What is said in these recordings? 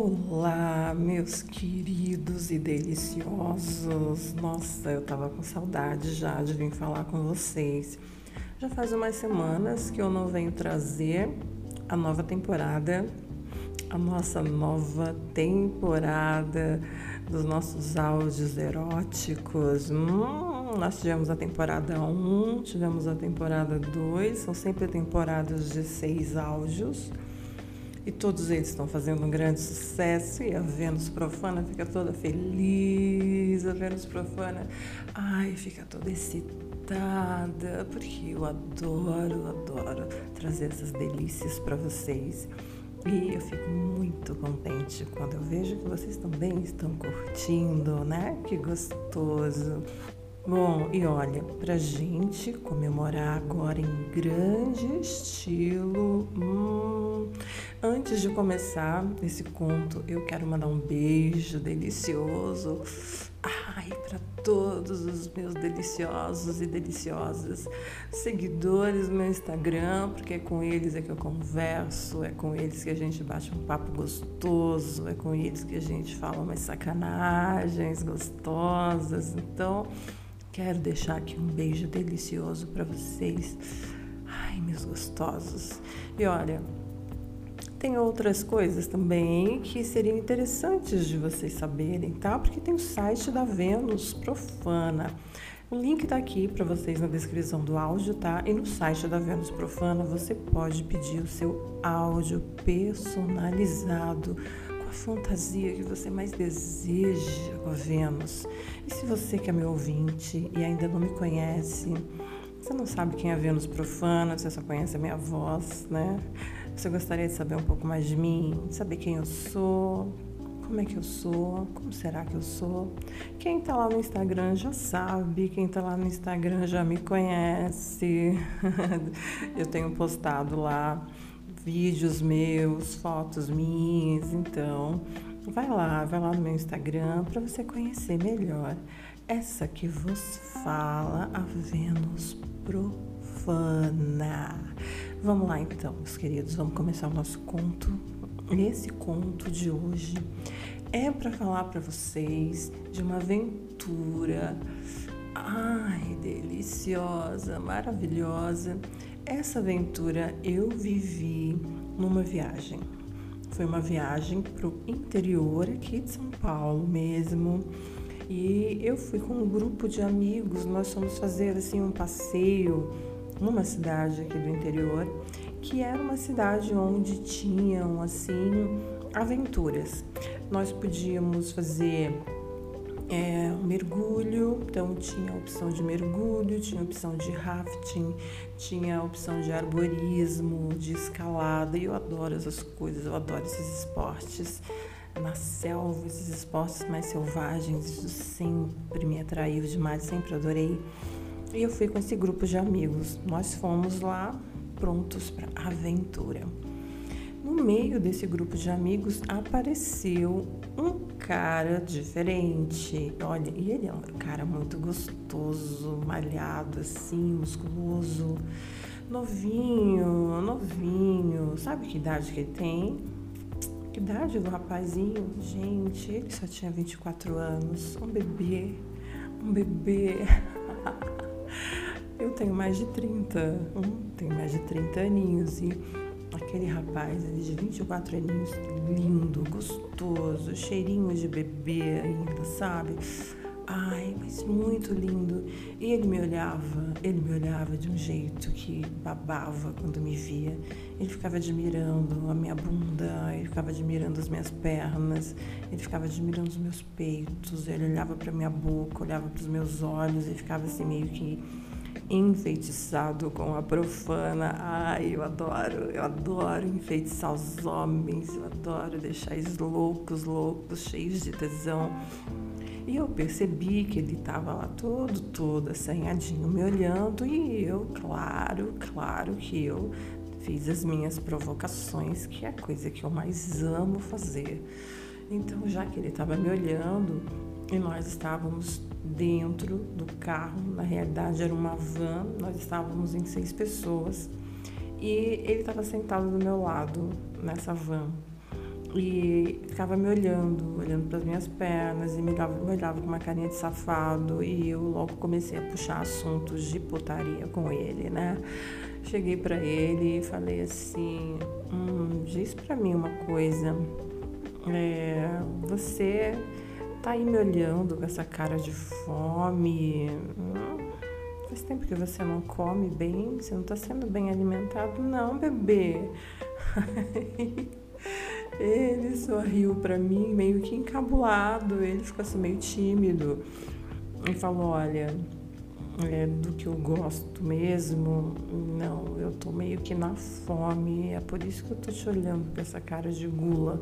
Olá, meus queridos e deliciosos. Nossa, eu tava com saudade já de vir falar com vocês. Já faz umas semanas que eu não venho trazer a nova temporada, a nossa nova temporada dos nossos áudios eróticos. Hum, nós tivemos a temporada 1, tivemos a temporada 2, são sempre temporadas de seis áudios e todos eles estão fazendo um grande sucesso e a Vênus Profana fica toda feliz, a Vênus Profana, ai, fica toda excitada, porque eu adoro, adoro trazer essas delícias para vocês. E eu fico muito contente quando eu vejo que vocês também estão curtindo, né? Que gostoso. Bom, e olha, pra gente comemorar agora em grande estilo, hum, antes de começar esse conto, eu quero mandar um beijo delicioso, ai, para todos os meus deliciosos e deliciosas seguidores no meu Instagram, porque é com eles é que eu converso, é com eles que a gente bate um papo gostoso, é com eles que a gente fala umas sacanagens gostosas, então Quero deixar aqui um beijo delicioso para vocês. Ai, meus gostosos. E olha, tem outras coisas também que seriam interessantes de vocês saberem, tá? Porque tem o site da Vênus Profana. O link está aqui para vocês na descrição do áudio, tá? E no site da Vênus Profana você pode pedir o seu áudio personalizado a fantasia que você mais deseja com Vênus. E se você que é meu ouvinte e ainda não me conhece, você não sabe quem é a Vênus profana, você só conhece a minha voz, né? Você gostaria de saber um pouco mais de mim, saber quem eu sou, como é que eu sou, como será que eu sou. Quem tá lá no Instagram já sabe, quem tá lá no Instagram já me conhece. eu tenho postado lá vídeos meus, fotos minhas. Então, vai lá, vai lá no meu Instagram para você conhecer melhor essa que vos fala, a Vênus profana. Vamos lá então, meus queridos, vamos começar o nosso conto. Esse conto de hoje é para falar para vocês de uma aventura ai, deliciosa, maravilhosa essa aventura eu vivi numa viagem. Foi uma viagem para o interior aqui de São Paulo mesmo. E eu fui com um grupo de amigos, nós fomos fazer assim um passeio numa cidade aqui do interior, que era uma cidade onde tinham assim aventuras. Nós podíamos fazer é, mergulho, então tinha a opção de mergulho, tinha a opção de rafting, tinha a opção de arborismo, de escalada, e eu adoro essas coisas, eu adoro esses esportes na selva, esses esportes mais selvagens, isso sempre me atraiu demais, sempre adorei. E eu fui com esse grupo de amigos, nós fomos lá prontos para aventura. No meio desse grupo de amigos apareceu um cara diferente. Olha, e ele é um cara muito gostoso, malhado assim, musculoso, novinho, novinho. Sabe que idade que ele tem? Que idade do rapazinho? Gente, ele só tinha 24 anos, um bebê, um bebê. Eu tenho mais de 30, hum, tenho mais de 30 aninhos e aquele rapaz ali de 24 aninhos, lindo, gostoso, cheirinho de bebê ainda, sabe? Ai, mas muito lindo. E ele me olhava, ele me olhava de um jeito que babava quando me via. Ele ficava admirando a minha bunda, ele ficava admirando as minhas pernas, ele ficava admirando os meus peitos, ele olhava para minha boca, olhava para os meus olhos e ficava assim meio que enfeitiçado com a profana. Ai, eu adoro, eu adoro enfeitiçar os homens, eu adoro deixar eles loucos, loucos, cheios de tesão. E eu percebi que ele estava lá todo, todo assanhadinho me olhando e eu, claro, claro que eu fiz as minhas provocações, que é a coisa que eu mais amo fazer. Então, já que ele estava me olhando e nós estávamos dentro do carro, na realidade era uma van, nós estávamos em seis pessoas. E ele estava sentado do meu lado nessa van. e ficava me olhando, olhando para as minhas pernas e me olhava, me olhava com uma carinha de safado. E eu logo comecei a puxar assuntos de putaria com ele, né? Cheguei para ele e falei assim, hum, diz para mim uma coisa, é, você tá aí me olhando com essa cara de fome, faz tempo que você não come bem, você não tá sendo bem alimentado, não, bebê. Ele sorriu para mim, meio que encabulado, ele ficou assim meio tímido. E falou: Olha, é, do que eu gosto mesmo, não, eu tô meio que na fome, é por isso que eu tô te olhando com essa cara de gula.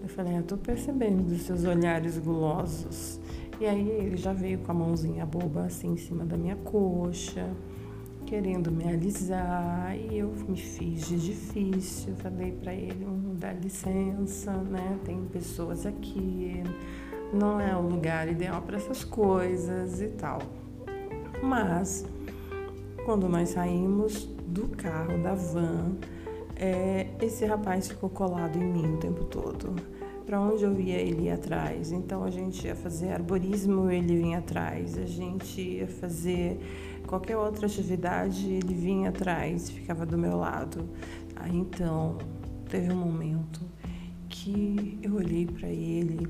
Eu falei: Eu tô percebendo dos seus olhares gulosos. E aí ele já veio com a mãozinha boba assim em cima da minha coxa querendo me alisar e eu me fiz de difícil. Falei para ele: um, dá licença, né? Tem pessoas aqui, não é o lugar ideal para essas coisas e tal. Mas quando nós saímos do carro, da van, é, esse rapaz ficou colado em mim o tempo todo. Para onde eu ia, ele ia atrás. Então a gente ia fazer arborismo, ele vinha atrás. A gente ia fazer qualquer outra atividade, ele vinha atrás, ficava do meu lado. Aí então, teve um momento que eu olhei para ele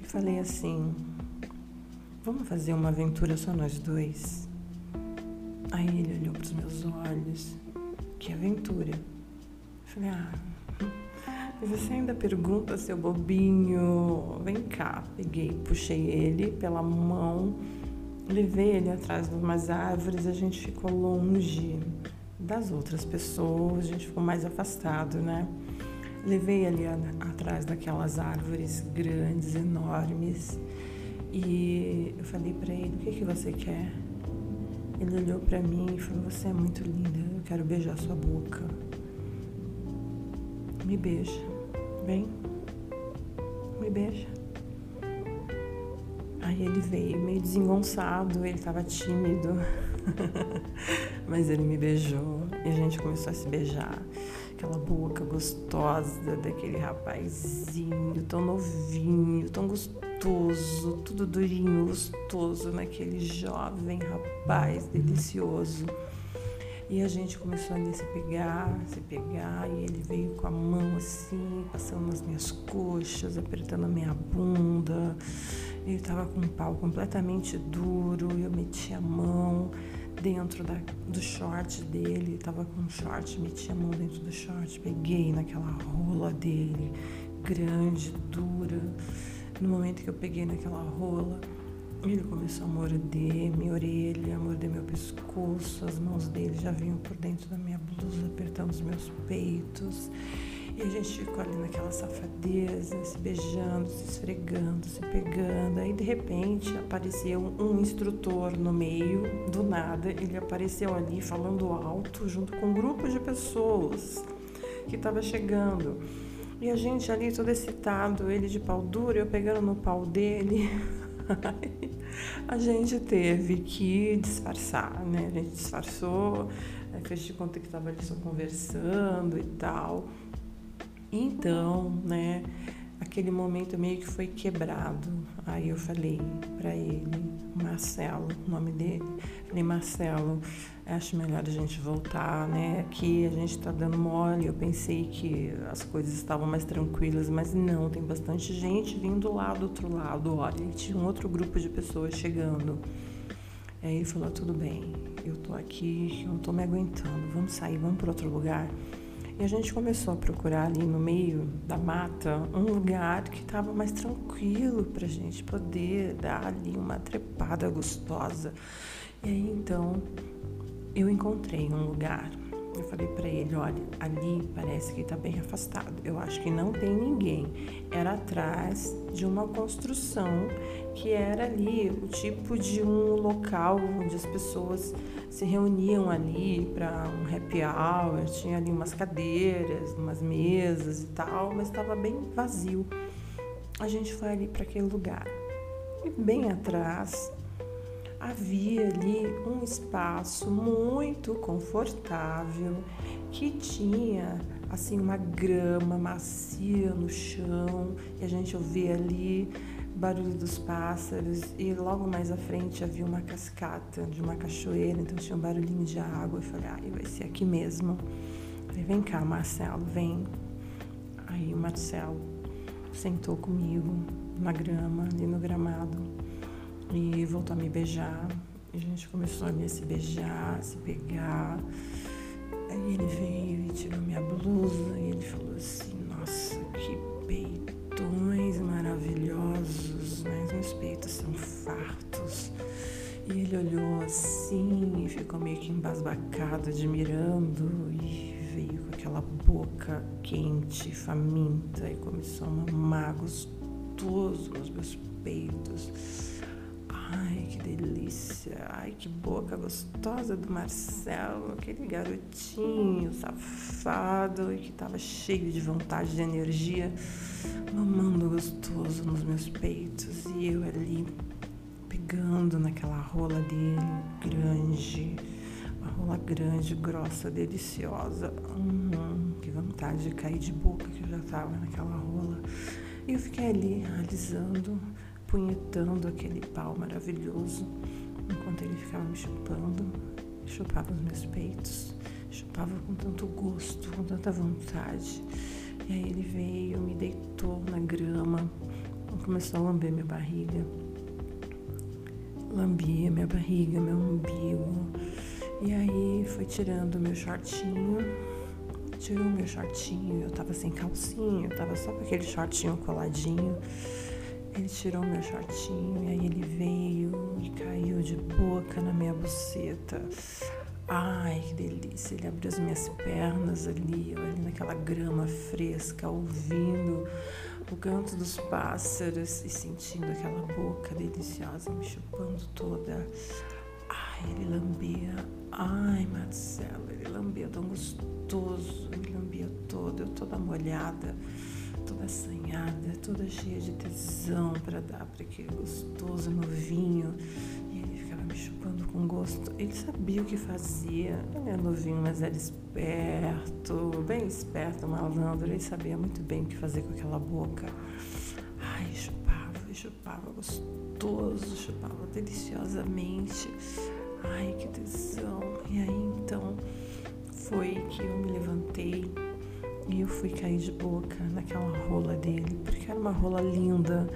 e falei assim: Vamos fazer uma aventura só nós dois? Aí ele olhou para os meus olhos: Que aventura? Falei: Ah, você ainda pergunta, seu bobinho? Vem cá. Peguei, puxei ele pela mão levei ele atrás de umas árvores, a gente ficou longe das outras pessoas, a gente ficou mais afastado, né? Levei ele a, atrás daquelas árvores grandes, enormes, e eu falei para ele: "O que que você quer?" Ele olhou para mim e falou: "Você é muito linda, eu quero beijar sua boca." Me beija. Vem. Me beija. Aí ele veio meio desengonçado, ele estava tímido, mas ele me beijou e a gente começou a se beijar. Aquela boca gostosa daquele rapazinho, tão novinho, tão gostoso, tudo durinho, gostoso, naquele jovem rapaz delicioso. E a gente começou a se pegar, se pegar, e ele veio com a mão assim, passando nas minhas coxas, apertando a minha bunda. Ele estava com um pau completamente duro, eu meti a mão dentro da, do short dele, estava com um short, meti a mão dentro do short, peguei naquela rola dele, grande, dura. No momento que eu peguei naquela rola, ele começou a morder minha orelha, morder meu pescoço, as mãos dele já vinham por dentro da minha blusa, apertando os meus peitos. E a gente ficou ali naquela safadeza, se beijando, se esfregando, se pegando. Aí de repente apareceu um instrutor no meio, do nada, ele apareceu ali falando alto, junto com um grupo de pessoas que estava chegando. E a gente ali todo excitado, ele de pau duro, eu pegando no pau dele. a gente teve que disfarçar, né? A gente disfarçou, fez de conta que estava ali só conversando e tal. Então, né, aquele momento meio que foi quebrado. Aí eu falei para ele, Marcelo, o nome dele, falei, Marcelo, acho melhor a gente voltar, né? Aqui a gente tá dando mole. Eu pensei que as coisas estavam mais tranquilas, mas não, tem bastante gente vindo lá do outro lado. Olha, tinha um outro grupo de pessoas chegando. Aí ele falou, tudo bem, eu tô aqui, eu não tô me aguentando, vamos sair, vamos para outro lugar. E a gente começou a procurar ali no meio da mata um lugar que estava mais tranquilo para a gente poder dar ali uma trepada gostosa. E aí então eu encontrei um lugar. Eu falei para ele, olha, ali parece que está bem afastado. Eu acho que não tem ninguém. Era atrás de uma construção que era ali o tipo de um local onde as pessoas se reuniam ali para um happy hour, tinha ali umas cadeiras, umas mesas e tal, mas estava bem vazio. A gente foi ali para aquele lugar. E bem atrás havia ali um espaço muito confortável que tinha assim uma grama macia no chão e a gente ouvia ali barulho dos pássaros e logo mais à frente havia uma cascata de uma cachoeira, então tinha um barulhinho de água. Eu falei, ah, vai ser aqui mesmo. Falei, vem cá, Marcelo, vem. Aí o Marcelo sentou comigo na grama, ali no gramado, e voltou a me beijar. E a gente começou a se beijar, a se pegar. Aí ele veio e tirou minha blusa e ele falou assim, nossa, que peitões maravilhosos, né? Meus peitos são fartos. E ele olhou assim e ficou meio que embasbacado, admirando e veio com aquela boca quente, faminta e começou a mamar gostoso nos meus peitos. Ai, que delícia! Ai, que boca gostosa do Marcelo, aquele garotinho safado e que estava cheio de vontade, de energia, mamando gostoso nos meus peitos e eu ali pegando naquela rola dele, grande, uma rola grande, grossa, deliciosa. Hum, que vontade de cair de boca que eu já estava naquela rola. E eu fiquei ali alisando punhetando aquele pau maravilhoso, enquanto ele ficava me chupando, chupava os meus peitos, chupava com tanto gosto, com tanta vontade. E aí ele veio, me deitou na grama, começou a lamber minha barriga. Lambia minha barriga, meu umbigo. E aí foi tirando meu shortinho, tirou meu shortinho, eu tava sem calcinha, eu tava só com aquele shortinho coladinho. Ele tirou meu shortinho e aí ele veio e caiu de boca na minha buceta. Ai, que delícia! Ele abriu as minhas pernas ali, eu ali naquela grama fresca, ouvindo o canto dos pássaros e sentindo aquela boca deliciosa me chupando toda. Ai, ele lambia. Ai, Marcelo, ele lambia tão gostoso, ele lambia todo, eu toda molhada toda assanhada, toda cheia de tesão para dar para aquele gostoso novinho. E ele ficava me chupando com gosto. Ele sabia o que fazia. Ele era novinho, mas era esperto, bem esperto, malandro. Ele sabia muito bem o que fazer com aquela boca. Ai, chupava, chupava gostoso, chupava deliciosamente. Ai, que tesão. E aí então foi que eu me levantei e eu fui cair de boca naquela rola dele, porque era uma rola linda,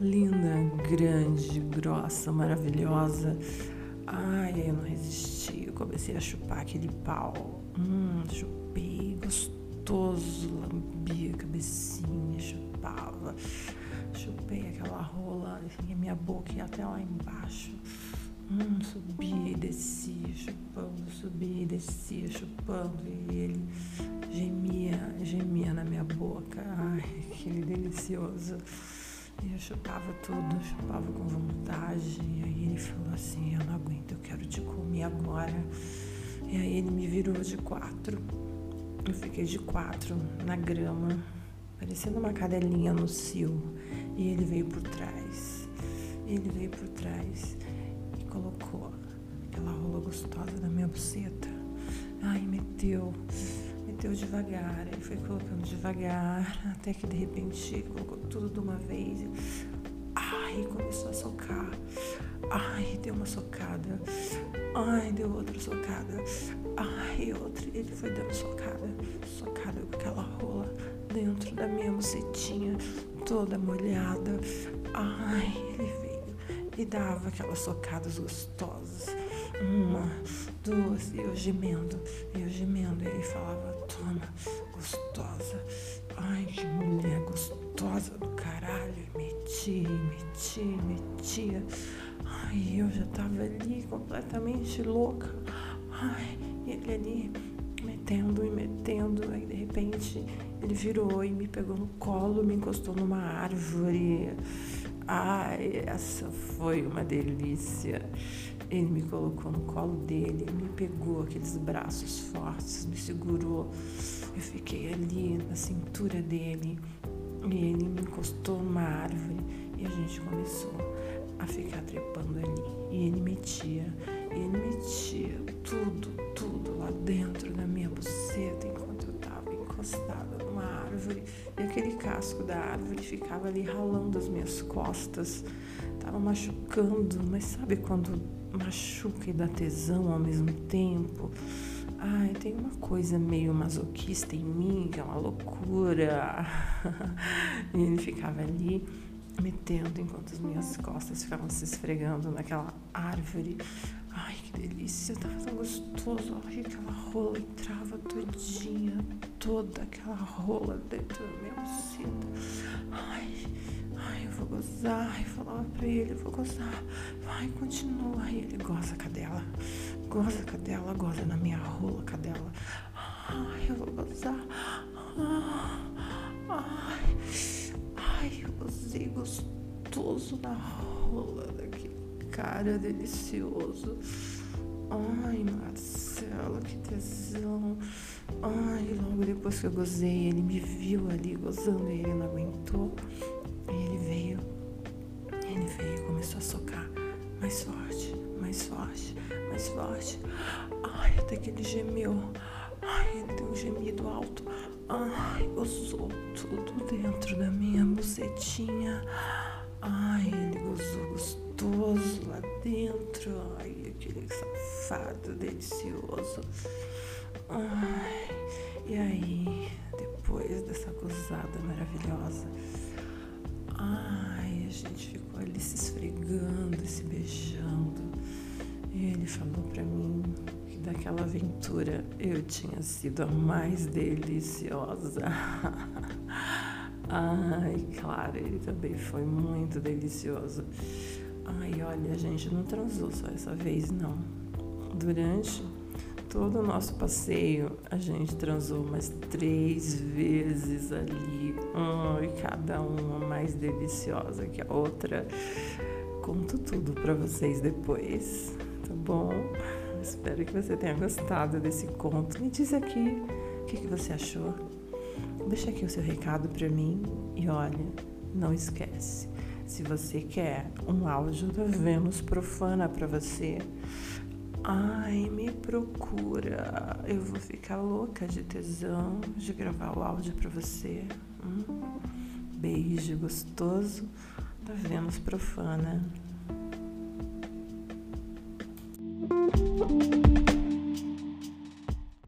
linda, grande, grossa, maravilhosa. Ai, eu não resisti, eu comecei a chupar aquele pau. Hum, chupei, gostoso, lambia a cabecinha, chupava. Chupei aquela rola, assim, a minha boca ia até lá embaixo. Hum, subia e descia, chupando, subia e descia, chupando. E ele gemia, gemia na minha boca. Ai, que delicioso. E eu chupava tudo, chupava com vontade. E aí ele falou assim: Eu não aguento, eu quero te comer agora. E aí ele me virou de quatro. Eu fiquei de quatro na grama, parecendo uma cadelinha no cio. E ele veio por trás. Ele veio por trás colocou aquela rola gostosa na minha buceta. Ai, meteu, meteu devagar. Ele foi colocando devagar, até que de repente colocou tudo de uma vez. Ai, começou a socar. Ai, deu uma socada. Ai, deu outra socada. Ai, outra. Ele foi dando socada, socada com aquela rola dentro da minha bucetinha, toda molhada. Ai, ele veio e dava aquelas socadas gostosas. Uma, duas, e eu gemendo, e eu gemendo. E ele falava: Toma, gostosa. Ai, que mulher gostosa do caralho. E metia, metia, metia. Ai, eu já tava ali completamente louca. Ai, ele ali metendo e metendo. Aí de repente ele virou e me pegou no colo, me encostou numa árvore. Ai, essa foi uma delícia. Ele me colocou no colo dele, me pegou aqueles braços fortes, me segurou. Eu fiquei ali na cintura dele e ele me encostou numa árvore e a gente começou a ficar trepando ali. E ele metia, e ele metia tudo, tudo lá árvore. E aquele casco da árvore ficava ali ralando as minhas costas, tava machucando, mas sabe quando machuca e dá tesão ao mesmo tempo? Ai, tem uma coisa meio masoquista em mim, que é uma loucura. e ele ficava ali metendo enquanto as minhas costas ficavam se esfregando naquela árvore. Ai, que delícia, tava tão gostoso. Ai, aquela rola entrava todinha, toda aquela rola dentro da minha buceta. Ai, ai, eu vou gozar. Eu falava pra ele, eu vou gozar. Vai, continua. Ai, ele goza, cadela. Goza, cadela, goza na minha rola, cadela. Ai, eu vou gozar. Ai, ai, eu gozei gostoso na rola cara delicioso. Ai, Marcelo, que tesão. Ai, logo depois que eu gozei, ele me viu ali gozando e ele não aguentou. Ele veio, ele veio e começou a socar mais forte, mais forte, mais forte. Ai, até que ele gemeu. Ai, ele deu um gemido alto. Ai, gozou tudo dentro da minha bucetinha. Ai, ele gozou gostoso lá dentro. Ai, aquele safado delicioso. Ai, e aí, depois dessa gozada maravilhosa, ai, a gente ficou ali se esfregando, se beijando. E ele falou para mim que daquela aventura eu tinha sido a mais deliciosa. Ai, claro, ele também foi muito delicioso. Ai, olha, gente não transou só essa vez, não. Durante todo o nosso passeio, a gente transou umas três vezes ali. Ai, cada uma mais deliciosa que a outra. Conto tudo para vocês depois, tá bom? Espero que você tenha gostado desse conto. Me diz aqui o que, que você achou. Deixa aqui o seu recado para mim e olha, não esquece. Se você quer um áudio da Vênus profana para você, ai, me procura. Eu vou ficar louca de tesão de gravar o áudio para você. Hum? Beijo gostoso da Vênus profana.